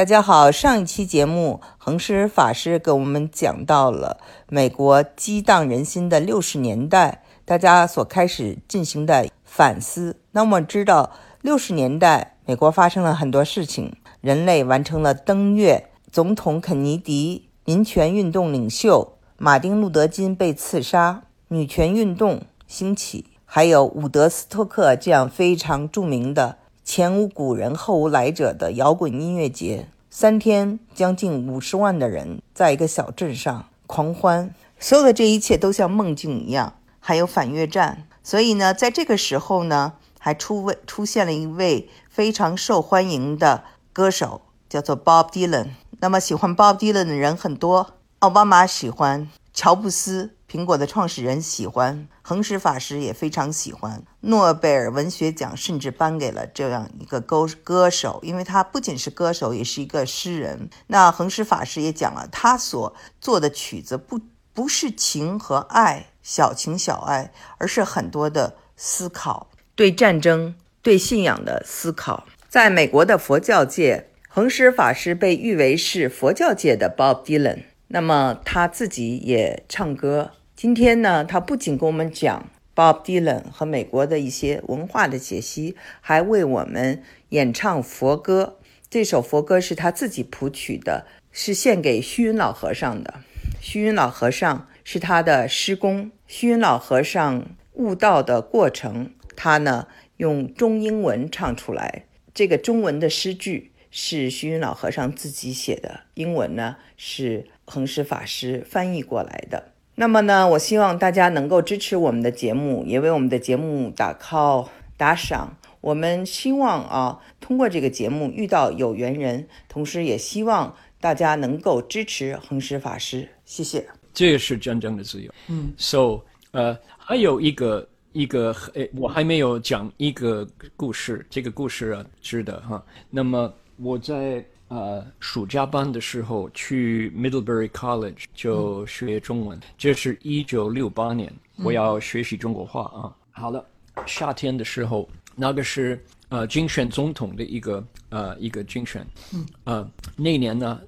大家好，上一期节目，恒师法师给我们讲到了美国激荡人心的六十年代，大家所开始进行的反思。那我们知道，六十年代美国发生了很多事情，人类完成了登月，总统肯尼迪、民权运动领袖马丁·路德·金被刺杀，女权运动兴起，还有伍德斯托克这样非常著名的。前无古人后无来者的摇滚音乐节，三天将近五十万的人在一个小镇上狂欢，所有的这一切都像梦境一样。还有反越战，所以呢，在这个时候呢，还出位出现了一位非常受欢迎的歌手，叫做 Bob Dylan。那么喜欢 Bob Dylan 的人很多，奥巴马喜欢，乔布斯。苹果的创始人喜欢，恒石法师也非常喜欢。诺贝尔文学奖甚至颁给了这样一个歌歌手，因为他不仅是歌手，也是一个诗人。那恒石法师也讲了，他所做的曲子不不是情和爱，小情小爱，而是很多的思考，对战争、对信仰的思考。在美国的佛教界，恒石法师被誉为是佛教界的 Bob Dylan。那么他自己也唱歌。今天呢，他不仅跟我们讲 Bob Dylan 和美国的一些文化的解析，还为我们演唱佛歌。这首佛歌是他自己谱曲的，是献给虚云老和尚的。虚云老和尚是他的师公。虚云老和尚悟道的过程，他呢用中英文唱出来。这个中文的诗句是虚云老和尚自己写的，英文呢是恒石法师翻译过来的。那么呢，我希望大家能够支持我们的节目，也为我们的节目打 call 打赏。我们希望啊，通过这个节目遇到有缘人，同时也希望大家能够支持恒石法师。谢谢。这是真正的自由。嗯，So，呃，还有一个一个，诶我还没有讲一个故事，这个故事啊，值得哈。那么我在。呃，暑假班的时候去 Middlebury College 就学中文。这是一九六八年，我要学习中国话啊。好了，夏天的时候，那个是呃竞选总统的一个呃一个竞选。嗯。呃，那年呢，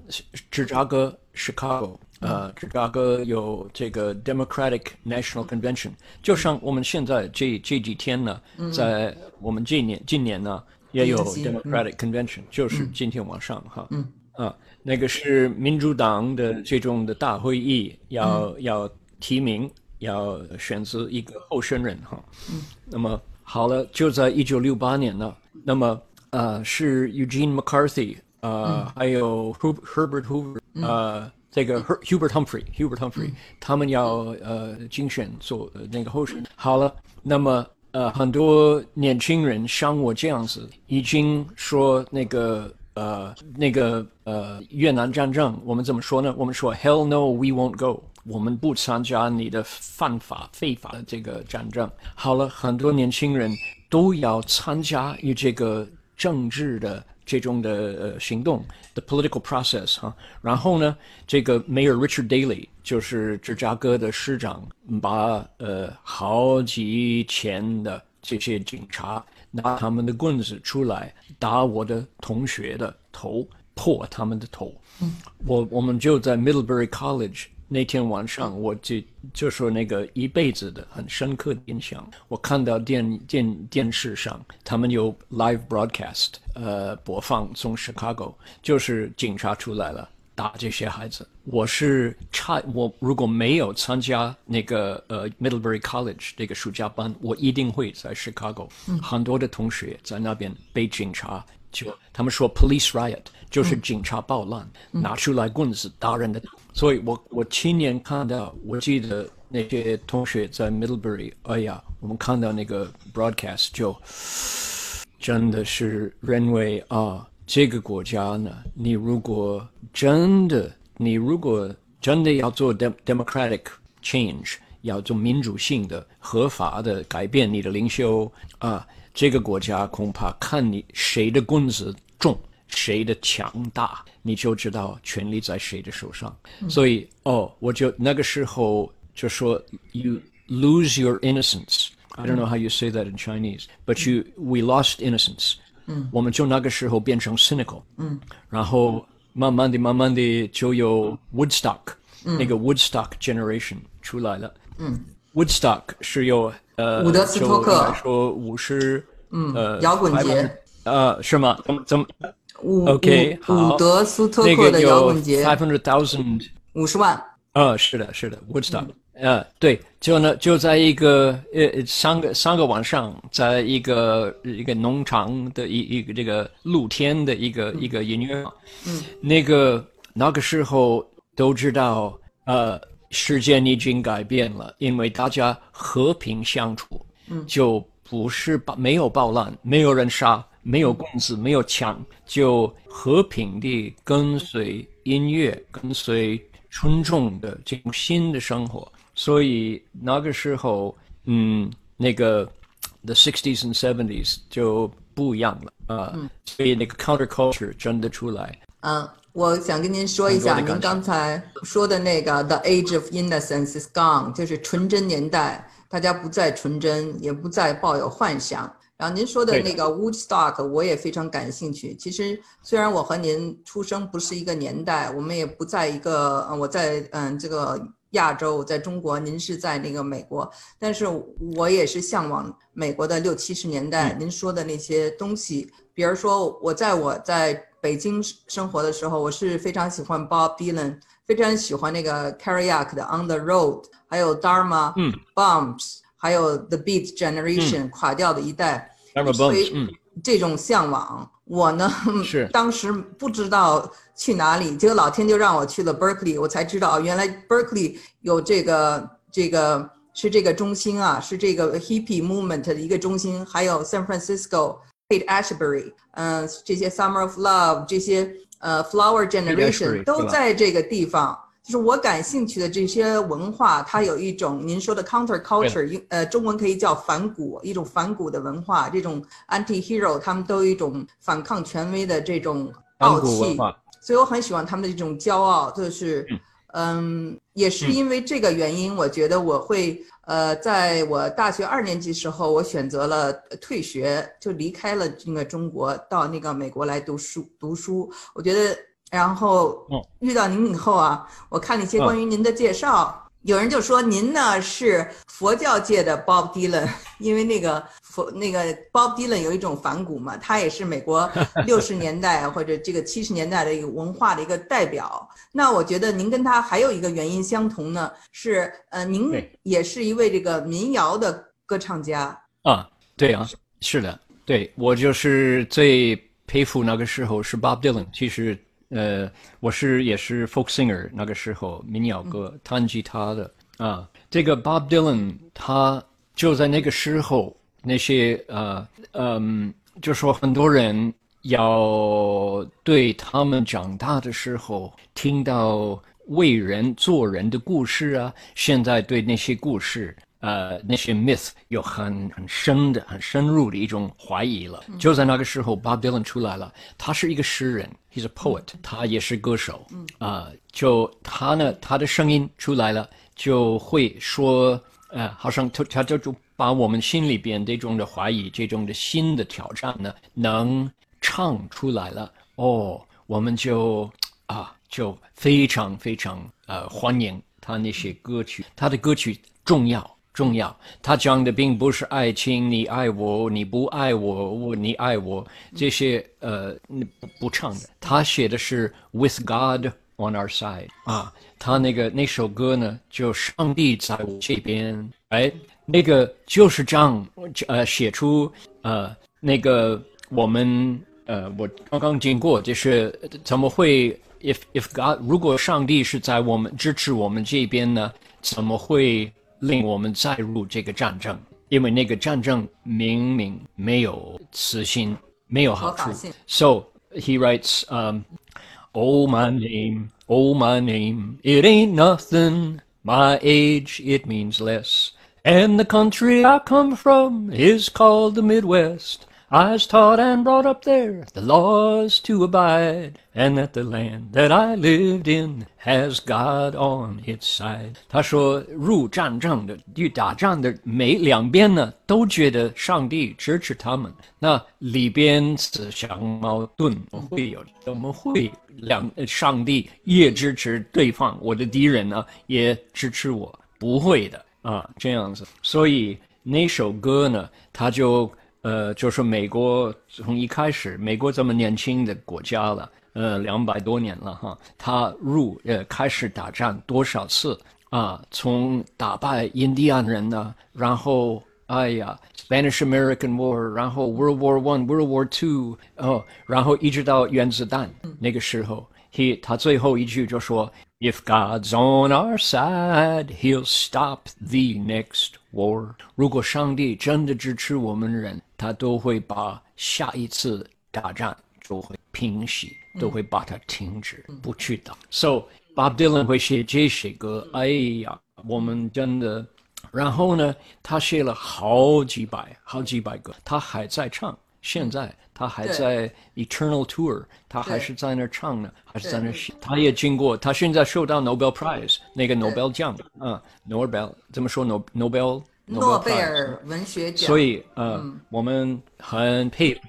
芝加哥 Chicago，呃，芝加哥有这个 Democratic National Convention，就像我们现在这这几天呢，在我们这年今年呢。也有 Democratic Convention，就是今天晚上哈，啊，那个是民主党的这种的大会议，要要提名，要选择一个候选人哈。那么好了，就在一九六八年呢，那么呃是 Eugene McCarthy，呃还有 Herbert Hoover，呃这个 Hubert Humphrey，Hubert Humphrey，他们要呃竞选做那个候选人。好了，那么。呃，很多年轻人像我这样子，已经说那个呃那个呃越南战争，我们怎么说呢？我们说 Hell no, we won't go，我们不参加你的犯法非法的这个战争。好了，很多年轻人都要参加与这个政治的。这种的呃行动，the political process 哈，然后呢，这个 Mayor Richard Daley 就是芝加哥的市长，把呃好几千的这些警察拿他们的棍子出来打我的同学的头，破他们的头。我我们就在 Middlebury College。那天晚上，我就就说那个一辈子的很深刻的印象。我看到电电电视上，他们有 live broadcast，呃，播放从 Chicago，就是警察出来了打这些孩子。我是差，我如果没有参加那个呃 Middlebury College 这个暑假班，我一定会在 Chicago。很多的同学在那边被警察就他们说 police riot，就是警察暴乱，拿出来棍子打人的。所以我我亲眼看到，我记得那些同学在 Middlebury，哎呀，我们看到那个 broadcast 就真的是认为啊，这个国家呢，你如果真的，你如果真的要做 democratic change，要做民主性的、合法的改变你的领袖啊，这个国家恐怕看你谁的棍子重。谁的强大，你就知道权力在谁的手上。所以，哦，我就那个时候就说，you lose your innocence. I don't know how you say that in Chinese, but you we lost innocence. 嗯，我们就那个时候变成 cynical，嗯，然后慢慢的、慢慢的就有 Woodstock，那个 Woodstock generation 出来了，嗯，Woodstock 是有呃，伍德斯托克说五十，嗯，呃，摇滚节，呃，是吗？怎么怎么 伍？OK，伍德斯托克的摇滚节，five hundred thousand，五十万。呃，是的，是的，Woodstock。呃，对，就呢，就在一个呃三个三个晚上，在一个一个农场的一一个这个露天的一个一个音乐，嗯，那个那个时候都知道，呃，时间已经改变了，因为大家和平相处，嗯，就不是暴没有暴乱，没有人杀，没有棍子，没有枪，就和平地跟随音乐，跟随尊重的这种新的生活。所以那个时候，嗯，那个 the sixties and seventies 就不一样了啊，所以那个 counterculture 真的出来。嗯，我想跟您说一下，您刚才说的那个 the age of innocence is gone，就是纯真年代，大家不再纯真，也不再抱有幻想。然后您说的那个 Woodstock，我也非常感兴趣。其实虽然我和您出生不是一个年代，我们也不在一个，我在嗯这个。亚洲在中国，您是在那个美国，但是我也是向往美国的六七十年代。您说的那些东西，比如说我在我在北京生活的时候，我是非常喜欢 Bob Dylan，非常喜欢那个 Carriac 的 On the Road，还有 Dharma 嗯 Bumps，还有 The Beat Generation 垮掉的一代，所以这种向往。我呢，是当时不知道去哪里，结果老天就让我去了 Berkeley，我才知道原来 Berkeley 有这个这个是这个中心啊，是这个 Hippie Movement 的一个中心，还有 San Francisco Haight Ashbury，嗯，这些 Summer of Love 这些呃 Flower Generation 都在这个地方。就是我感兴趣的这些文化，它有一种您说的 counter culture，呃，中文可以叫反骨，一种反骨的文化。这种 anti hero，他们都有一种反抗权威的这种傲气，所以我很喜欢他们的这种骄傲。就是，嗯，也是因为这个原因，我觉得我会，呃，在我大学二年级时候，我选择了退学，就离开了那个中国，到那个美国来读书读书。我觉得。然后遇到您以后啊，我看了一些关于您的介绍，有人就说您呢是佛教界的 Bob Dylan，因为那个佛那个 Bob Dylan 有一种反骨嘛，他也是美国 六十年代或者这个七十年代的一个文化的一个代表。那我觉得您跟他还有一个原因相同呢，是呃，您也是一位这个民谣的歌唱家啊。对啊，是的，对我就是最佩服那个时候是 Bob Dylan，其实。呃，我是也是 folk singer，那个时候民谣歌弹吉他的啊。这个 Bob Dylan 他就在那个时候，那些呃嗯，就说很多人要对他们长大的时候听到为人做人的故事啊，现在对那些故事。呃，那些 myth 有很很深的、很深入的一种怀疑了。就在那个时候，Bob Dylan 出来了。他是一个诗人，he's a poet，他也是歌手。啊，就他呢，他的声音出来了，就会说，呃，好像他他就就把我们心里边这种的怀疑、这种的新的挑战呢，能唱出来了。哦，我们就啊，就非常非常呃欢迎他那些歌曲，他的歌曲重要。重要，他讲的并不是爱情，你爱我，你不爱我，我你爱我，这些呃，不不唱的。他写的是 With God on our side 啊，他那个那首歌呢，就上帝在我这边，哎，那个就是这样，呃，写出呃那个我们呃，我刚刚经过，就是怎么会 if if God 如果上帝是在我们支持我们这边呢，怎么会？令我们再入这个战争，因为那个战争明明没有死心，没有好处。So he writes, um, "Oh my name, oh my name, it ain't nothing. My age it means less, and the country I come from is called the Midwest." I was taught and brought up there the laws to abide, and that the land that I lived in has God on its side。他说，入战争的、去打仗的每两边呢，都觉得上帝支持他们。那里边自相矛盾会有，怎么会两上帝也支持对方？我的敌人呢，也支持我？不会的啊，这样子。所以那首歌呢，他就。呃，就是美国从一开始，美国这么年轻的国家了，呃，两百多年了哈，他入呃开始打仗多少次啊？从打败印第安人呢，然后哎呀，Spanish American War，然后 World War One、World War Two，哦，然后一直到原子弹那个时候，he 他最后一句就说。If God's on our side, He'll stop the next war. 如果上帝真的支持我们人，他都会把下一次大战就会平息，都会把它停止，不去打。So Bob Dylan 会写这些歌，哎呀，我们真的。然后呢，他写了好几百、好几百个，他还在唱。现在他还在 Eternal Tour，他还是在那儿唱呢，还是在那儿写。他也经过，他现在受到 Nobel Prize 那个 Nobel 奖啊，Nobel 怎么说？No Nobel 诺贝尔文学奖。所以呃，我们很佩服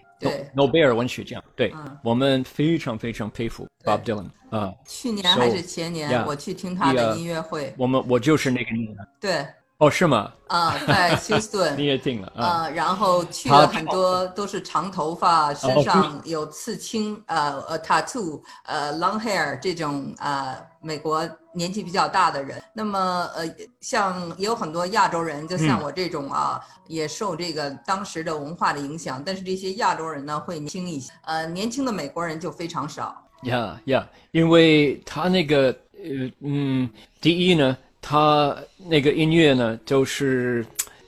诺贝尔文学奖。对，我们非常非常佩服 Bob Dylan 啊。去年还是前年，我去听他的音乐会。我们我就是那个。对。哦，是吗？啊，在休斯顿，你也进了啊。然后去了很多都是长头发，身上有刺青，呃呃，tattoo，呃，long hair 这种呃，美国年纪比较大的人。那么呃，像也有很多亚洲人，就像我这种啊，也受这个当时的文化的影响。但是这些亚洲人呢，会年轻一些，呃，年轻的美国人就非常少。呀呀，因为他那个呃嗯，第一呢。他那个音乐呢，就是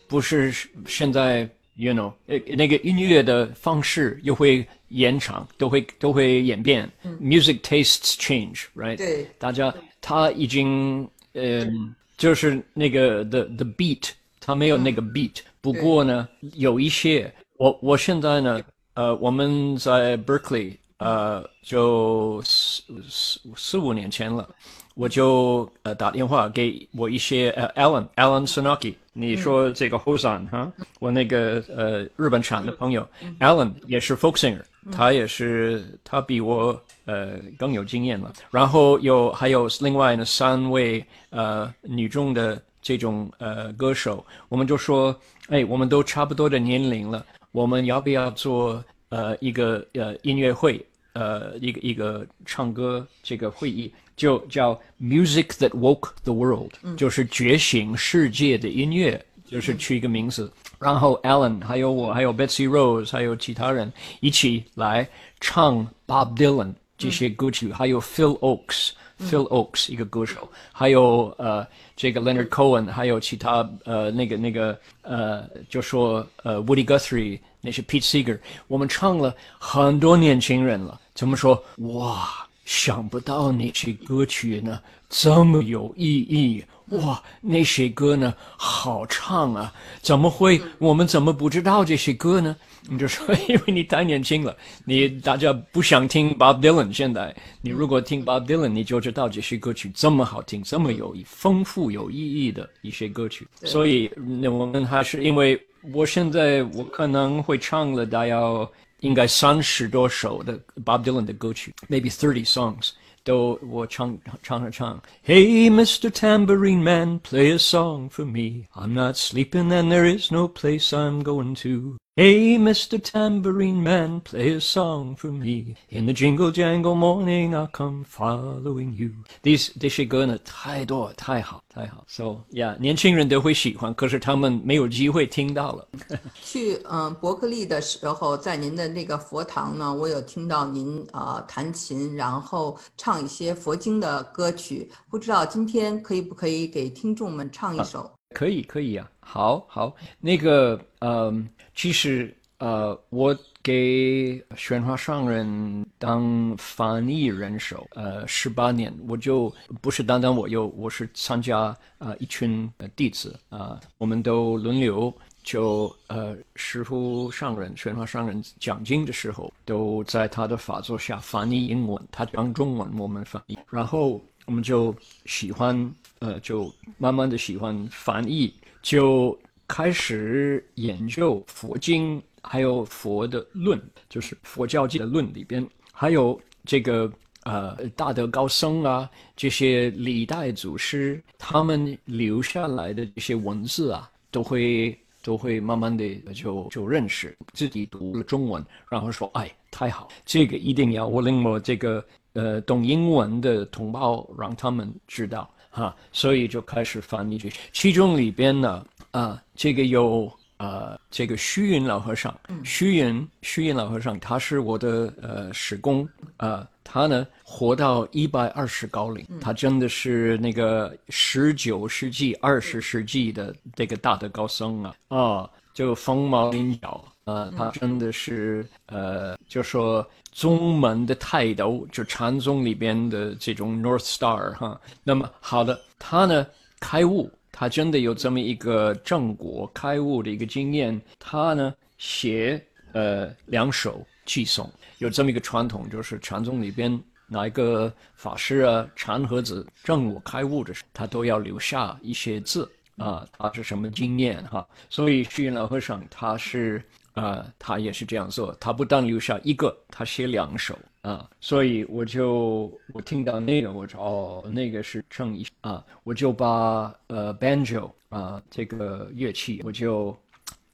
不是现在，you know，呃，那个音乐的方式又会延长，都会都会演变。Music tastes change，right？对，大家他已经，嗯，就是那个 the the beat，他没有那个 beat。不过呢，有一些，我我现在呢，呃，我们在 Berkeley，呃，就四四四五年前了。我就呃打电话给我一些呃 Alan Alan Sonaki，你说这个 Hosan 哈，我那个呃日本产的朋友。Alan 也是 folk singer，他也是他比我呃更有经验了。然后有还有另外呢三位呃女中的这种呃歌手，我们就说哎，我们都差不多的年龄了，我们要不要做呃一个呃音乐会呃一个一个唱歌这个会议？就叫 Music that woke the world，就是觉醒世界的音乐，就是取一个名字。然后 Alan 还有我，还有 Betsy Rose，还有其他人一起来唱 Bob Dylan 这些歌曲，还有 Phil Oaks，Phil Oaks 一个歌手，还有呃这个 Leonard Cohen，还有其他呃那个那个呃就说呃 Woody Guthrie，那些 Pete Seeger，我们唱了很多年轻人了，怎么说哇？想不到那些歌曲呢这么有意义哇！那些歌呢好唱啊，怎么会？我们怎么不知道这些歌呢？你就说，因为你太年轻了，你大家不想听 Bob Dylan。现在你如果听 Bob Dylan，你就知道这些歌曲这么好听，这么有丰富有意义的一些歌曲。所以，那我们还是因为我现在我可能会唱了，大要。应该三十多首的 Bob Dylan 的歌曲，maybe thirty songs，都我唱唱着唱。Hey, Mr. Tambourine Man, play a song for me. I'm not sleeping and there is no place I'm going to. Hey, Mr. Tambourine Man, play a song for me. In the jingle jangle morning, I'll come following you. These 这些歌呢，太多太好太好。So yeah，年轻人都会喜欢，可是他们没有机会听到了。去嗯伯克利的时候，在您的那个佛堂呢，我有听到您啊弹琴，然后唱一些佛经的歌曲。不知道今天可以不可以给听众们唱一首？可以，可以啊。好好，那个嗯。其实，呃，我给宣化商人当翻译人手，呃，十八年，我就不是单单我有，我是参加呃一群弟子啊，我们都轮流就呃，师傅上人、玄奘上人讲经的时候，都在他的法座下翻译英文，他讲中文，我们翻译。然后我们就喜欢，呃，就慢慢的喜欢翻译，就开始研究佛经，还有佛的论，就是佛教界的论里边，还有这个。呃，大德高僧啊，这些历代祖师他们留下来的这些文字啊，都会都会慢慢的就就认识，自己读了中文，然后说，哎，太好，这个一定要我令我这个呃懂英文的同胞让他们知道哈，所以就开始翻译这，其中里边呢，啊，这个有。呃，这个虚云老和尚，虚云虚云老和尚，他是我的呃师公，啊，他呢活到一百二十高龄，他真的是那个十九世纪、二十世纪的这个大的高僧啊，啊，就凤毛麟角，呃，他真的是呃，就说宗门的泰斗，就禅宗里边的这种 North Star 哈。那么好的，他呢开悟。他真的有这么一个正果开悟的一个经验，他呢写呃两首寄送，有这么一个传统，就是禅宗里边哪一个法师啊禅和子正果开悟的时候，他都要留下一些字啊，他是什么经验哈？所以虚云老和尚他是啊，他也是这样做，他不但留下一个，他写两首。啊，所以我就我听到那个，我说哦，那个是正义啊，我就把呃 banjo 啊这个乐器，我就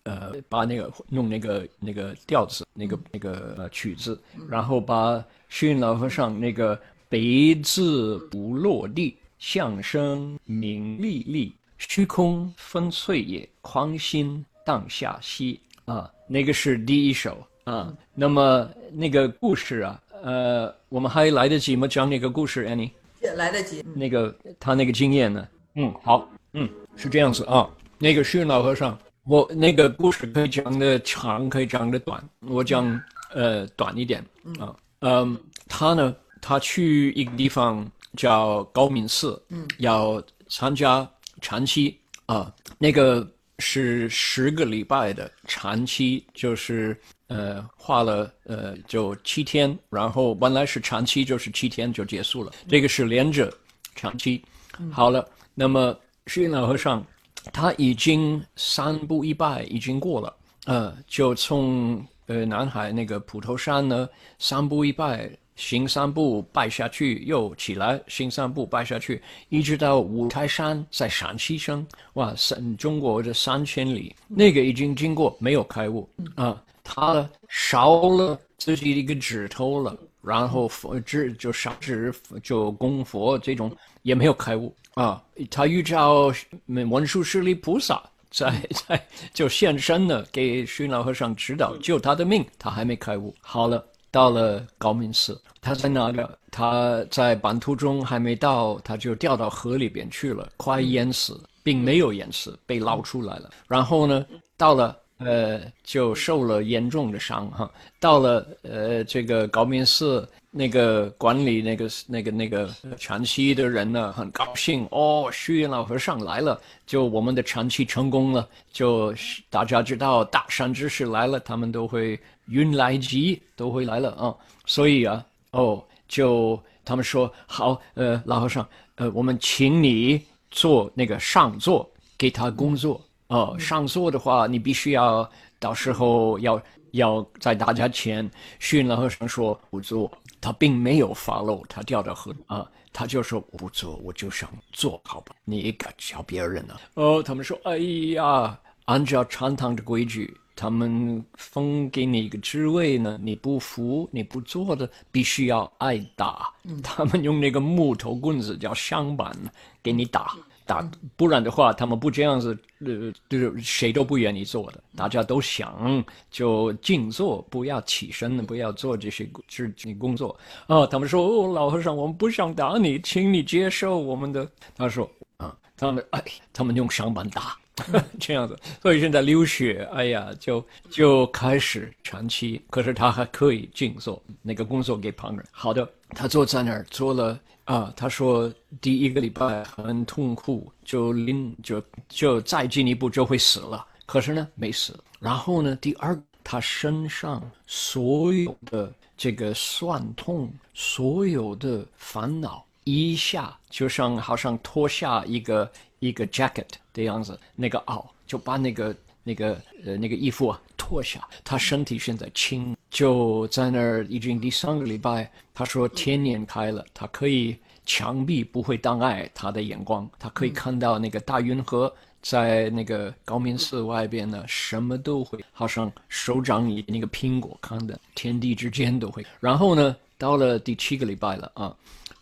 呃把那个弄那个那个调子，那个那个呃曲子，然后把虚云老和尚那个“白字不落地，相声名历历，虚空分翠叶，狂心荡下息”啊，那个是第一首啊。那么那个故事啊。呃，我们还来得及吗？讲那个故事，Annie？来得及。那个他那个经验呢？嗯，好，嗯，是这样子啊。那个是老和尚，我那个故事可以讲的长，可以讲的短。我讲呃短一点啊。嗯，他呢，他去一个地方叫高明寺，嗯，要参加禅期啊。那个是十个礼拜的禅期，就是。呃，画了呃，就七天，然后本来是长期，就是七天就结束了。这个是连着长期，好了。那么虚云老和尚他已经三步一拜已经过了，呃，就从呃南海那个普陀山呢，三步一拜，行三步拜下去，又起来行三步拜下去，一直到五台山在陕西省，哇，三中国的三千里，那个已经经过，没有开悟啊。他烧了自己的一个指头了，然后佛指就烧指就供佛，这种也没有开悟啊。他遇到文殊师利菩萨在在就现身了，给虚老和尚指导救他的命，他还没开悟。好了，到了高明寺，他在哪个他在半途中还没到，他就掉到河里边去了，快淹死，并没有淹死，被捞出来了。然后呢，到了。呃，就受了严重的伤哈。到了呃，这个高明寺那个管理那个那个那个禅期的人呢，很高兴哦，虚云老和尚来了，就我们的长期成功了。就大家知道大善之士来了，他们都会云来集，都会来了啊。所以啊，哦，就他们说好，呃，老和尚，呃，我们请你做那个上座，给他工作。哦，上座的话，你必须要到时候要要在大家前训了和尚说不做，他并没有发漏，他掉到河啊，他就说不做，我就想做好吧，你可教别人呢？哦，他们说，哎呀，按照禅堂的规矩，他们封给你一个职位呢，你不服，你不做的，必须要挨打。他们用那个木头棍子叫香板给你打。打不然的话，他们不这样子，呃，就是谁都不愿意做的。大家都想就静坐，不要起身，不要做这些事情工作。啊，他们说，哦，老和尚，我们不想打你，请你接受我们的。他说，啊，他们哎，他们用上板打，这样子。所以现在流血，哎呀，就就开始长期，可是他还可以静坐，那个工作给旁人。好的，他坐在那儿做了。啊，他说第一个礼拜很痛苦，就临就就再进一步就会死了。可是呢没死。然后呢，第二，他身上所有的这个酸痛，所有的烦恼，一下就像好像脱下一个一个 jacket 的样子，那个袄就把那个那个呃那个衣服啊脱下，他身体现在轻，就在那儿已经第三个礼拜。他说天眼开了，他可以墙壁不会挡碍他的眼光，他可以看到那个大运河在那个高明寺外边呢，什么都会，好像手掌里那个苹果看的天地之间都会。然后呢，到了第七个礼拜了啊，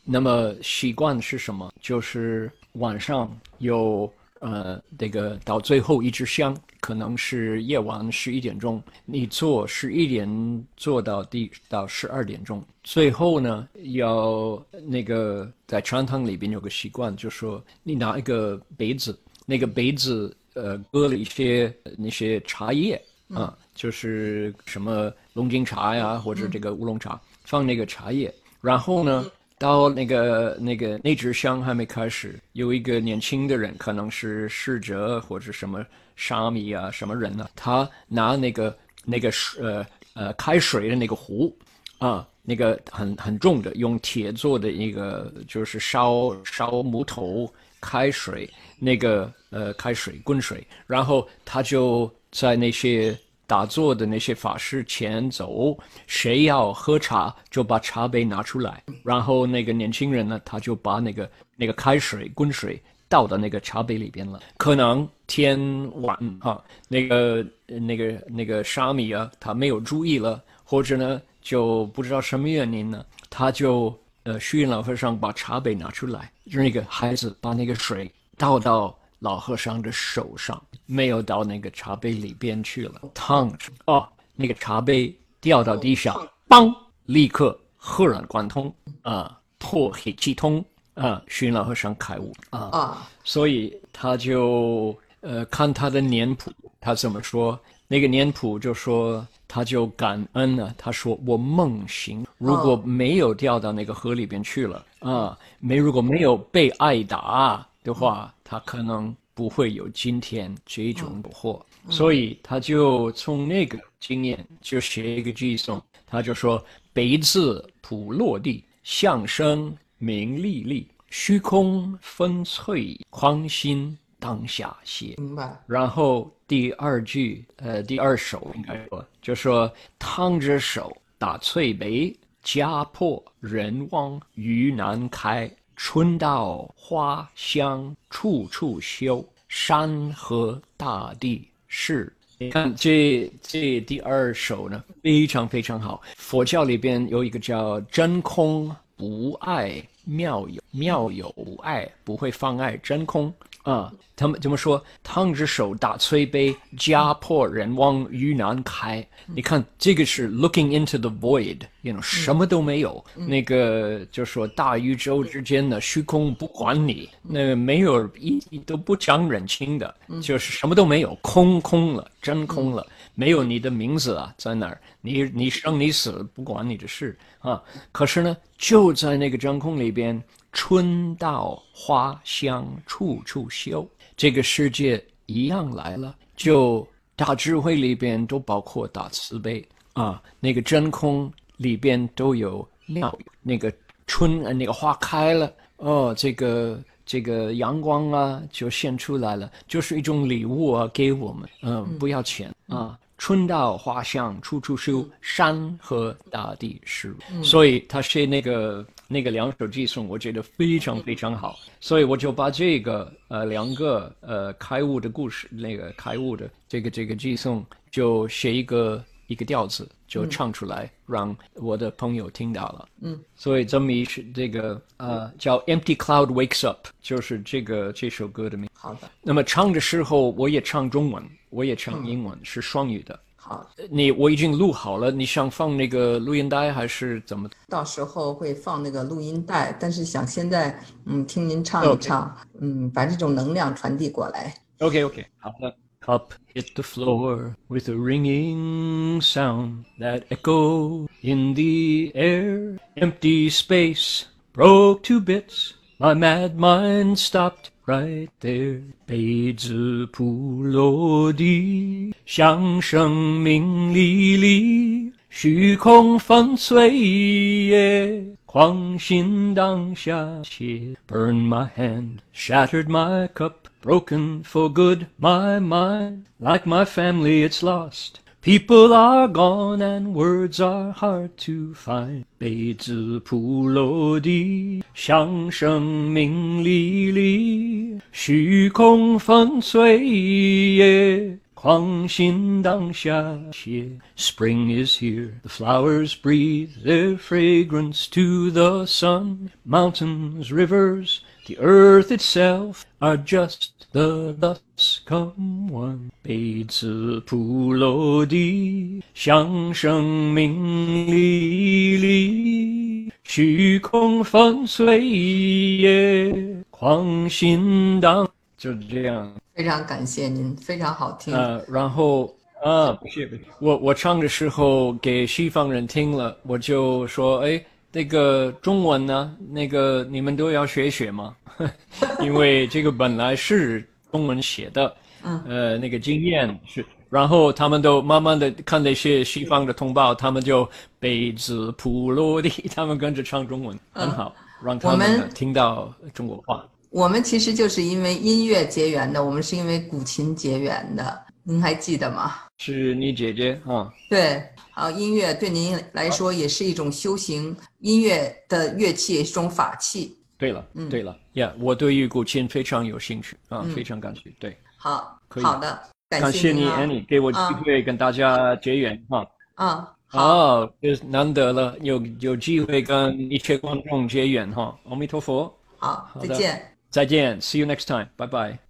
那么习惯是什么？就是晚上有。呃，这个到最后一支香，可能是夜晚十一点钟，你做十一点做到第到十二点钟，最后呢，要那个在传统里边有个习惯，就说你拿一个杯子，那个杯子呃搁了一些那些茶叶啊，就是什么龙井茶呀，或者这个乌龙茶，放那个茶叶，然后呢。到那个那个那支香还没开始，有一个年轻的人，可能是侍者或者什么沙弥啊，什么人呢？他拿那个那个水呃呃开水的那个壶，啊，那个很很重的，用铁做的一个，就是烧烧木头开水那个呃开水滚水，然后他就在那些。打坐的那些法师前走，谁要喝茶就把茶杯拿出来，然后那个年轻人呢，他就把那个那个开水滚水倒到那个茶杯里边了。可能天晚哈，那个那个那个沙弥啊，他没有注意了，或者呢就不知道什么原因呢，他就呃虚云老和尚把茶杯拿出来，就那个孩子把那个水倒到。老和尚的手上没有到那个茶杯里边去了，烫哦，那个茶杯掉到地上，嘣，立刻赫然贯通啊，破黑气通啊，寻老和尚开悟啊，所以他就呃看他的年谱，他怎么说？那个年谱就说他就感恩了，他说我梦醒，如果没有掉到那个河里边去了啊，没如果没有被挨打。的话，他可能不会有今天这种祸，所以他就从那个经验就写一个寄送，他就说：“北字普落地，相声名利利，虚空分翠，匡心当下歇。”明白。然后第二句，呃，第二首应该说，就说：“烫着手打翠杯，家破人亡鱼难开。”春到花香处处休，山河大地是。你看这这第二首呢，非常非常好。佛教里边有一个叫真空不爱妙有，妙有不碍，不会妨碍真空。啊，他们怎么说？烫着手打翠杯，家破人亡鱼难开。你看，这个是 looking into the void，you know，什么都没有。那个就说大宇宙之间的虚空不管你，那个没有一都不讲人情的，就是什么都没有，空空了，真空了，没有你的名字啊，在哪儿？你你生你死不管你的事啊。可是呢，就在那个真空里边。春到花香处处休，这个世界一样来了。就大智慧里边都包括大慈悲啊，那个真空里边都有妙。那个春，那个花开了哦，这个这个阳光啊就现出来了，就是一种礼物啊，给我们，嗯，不要钱啊。春到花香处处休，山河大地是。所以他写那个那个两首寄送，我觉得非常非常好。所以我就把这个呃两个呃开悟的故事，那个开悟的这个这个寄送，就写一个一个调子，就唱出来，让我的朋友听到了。嗯，所以这么一是这个呃叫《Empty Cloud Wakes Up》，就是这个这首歌的名。好的。那么唱的时候，我也唱中文。我也唱英文，是双语的。好，你我已经录好了，你想放那个录音带还是怎么？到时候会放那个录音带，但是想现在嗯听您唱一唱，嗯，把这种能量传递过来。OK OK，好的。Cup hit the floor with a ringing sound that echoed in the air. Empty space broke to bits. My mad mind stopped. right there。被子铺落地，像生命沥沥，虚空粉碎，狂心当下切。Burn my hand, shattered my cup, broken for good my mind. Like my family, it's lost. People are gone and words are hard to find。被子铺落地，像生命沥沥，虚空粉碎，狂心当下歇。Spring is here, the flowers breathe their fragrance to the sun. Mountains, rivers, The earth itself are just the thus come one，被子铺落地，像生命沥沥，虚空粉碎，狂心荡，就这样。非常感谢您，非常好听。呃，然后啊，不谢不是，我我唱的时候给西方人听了，我就说，哎，那个中文呢，那个你们都要学学吗？因为这个本来是中文写的，嗯，呃，那个经验是，然后他们都慢慢的看那些西方的通报，他们就被子铺落地，他们跟着唱中文，很好，让他们听到中国话。我们其实就是因为音乐结缘的，我们是因为古琴结缘的，您还记得吗？是你姐姐啊？对，好，音乐对您来说也是一种修行，音乐的乐器也是一种法器。对了，嗯，对了，呀，我对于古琴非常有兴趣啊，非常感谢。对，好，可以，好的，感谢你，Annie，给我机会跟大家结缘哈。啊，好，就是难得了，有有机会跟一切观众结缘哈。阿弥陀佛。好，再见。再见，See you next time，拜拜。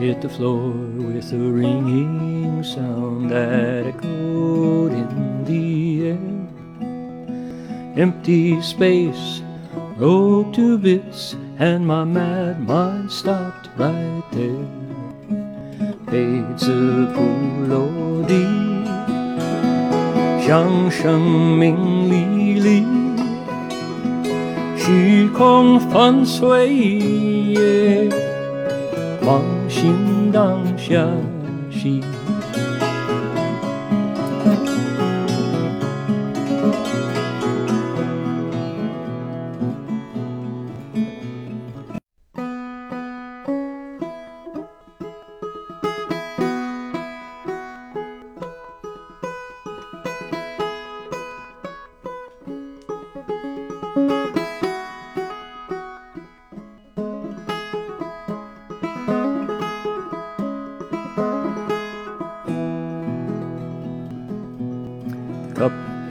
hit the floor with a ringing sound that echoed in the air. Empty space broke to bits, and my mad mind stopped right there. Fades of Pulodi, Shang Shang Ming Li Li, Shi Kong Fan Sui. Yeah. 当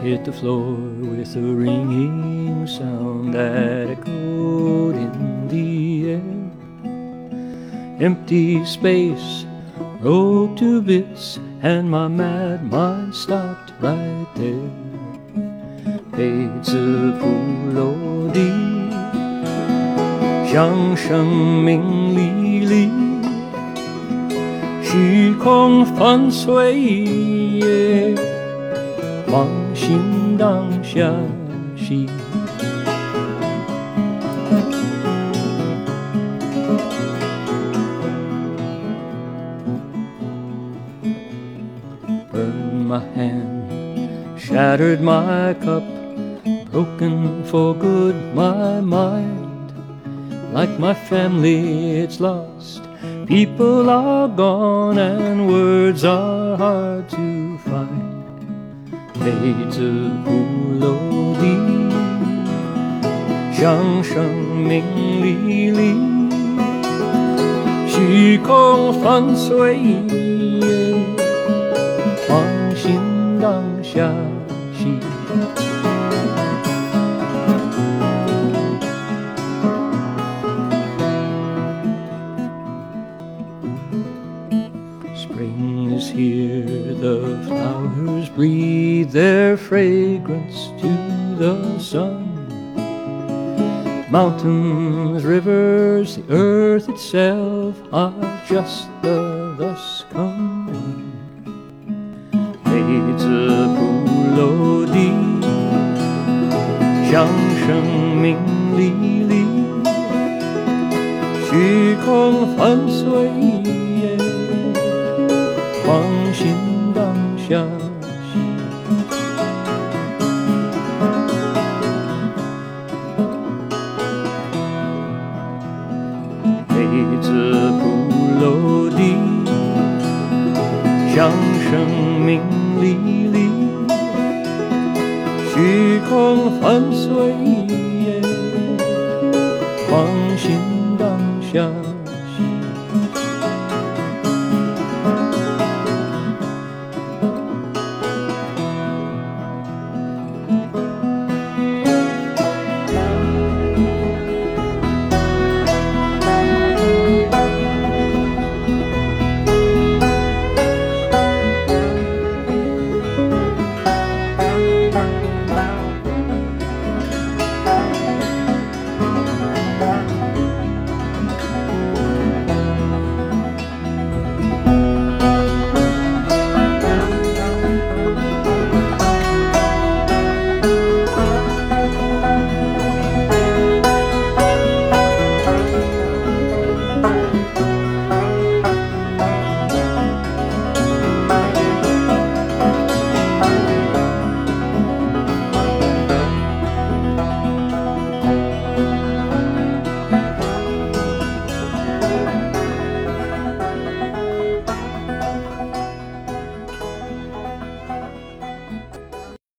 hit the floor with a ringing sound that echoed in the air. Empty space broke to bits, and my mad mind stopped right there. Xiang Sheng Ming Li Li, Xi Kong Fan Sui Ye, Wang 心当下心。Burned my hand, shattered my cup, broken for good my mind. Like my family, it's lost. People are gone and words are hard to find. 被子铺落地，向生命沥沥，虚空粉碎，放心当下。Fragrance to the sun. Mountains, rivers, the earth itself are just the thus come. 梅子不落地，像生命历历，虚空粉碎，狂生命历历，虚空粉碎，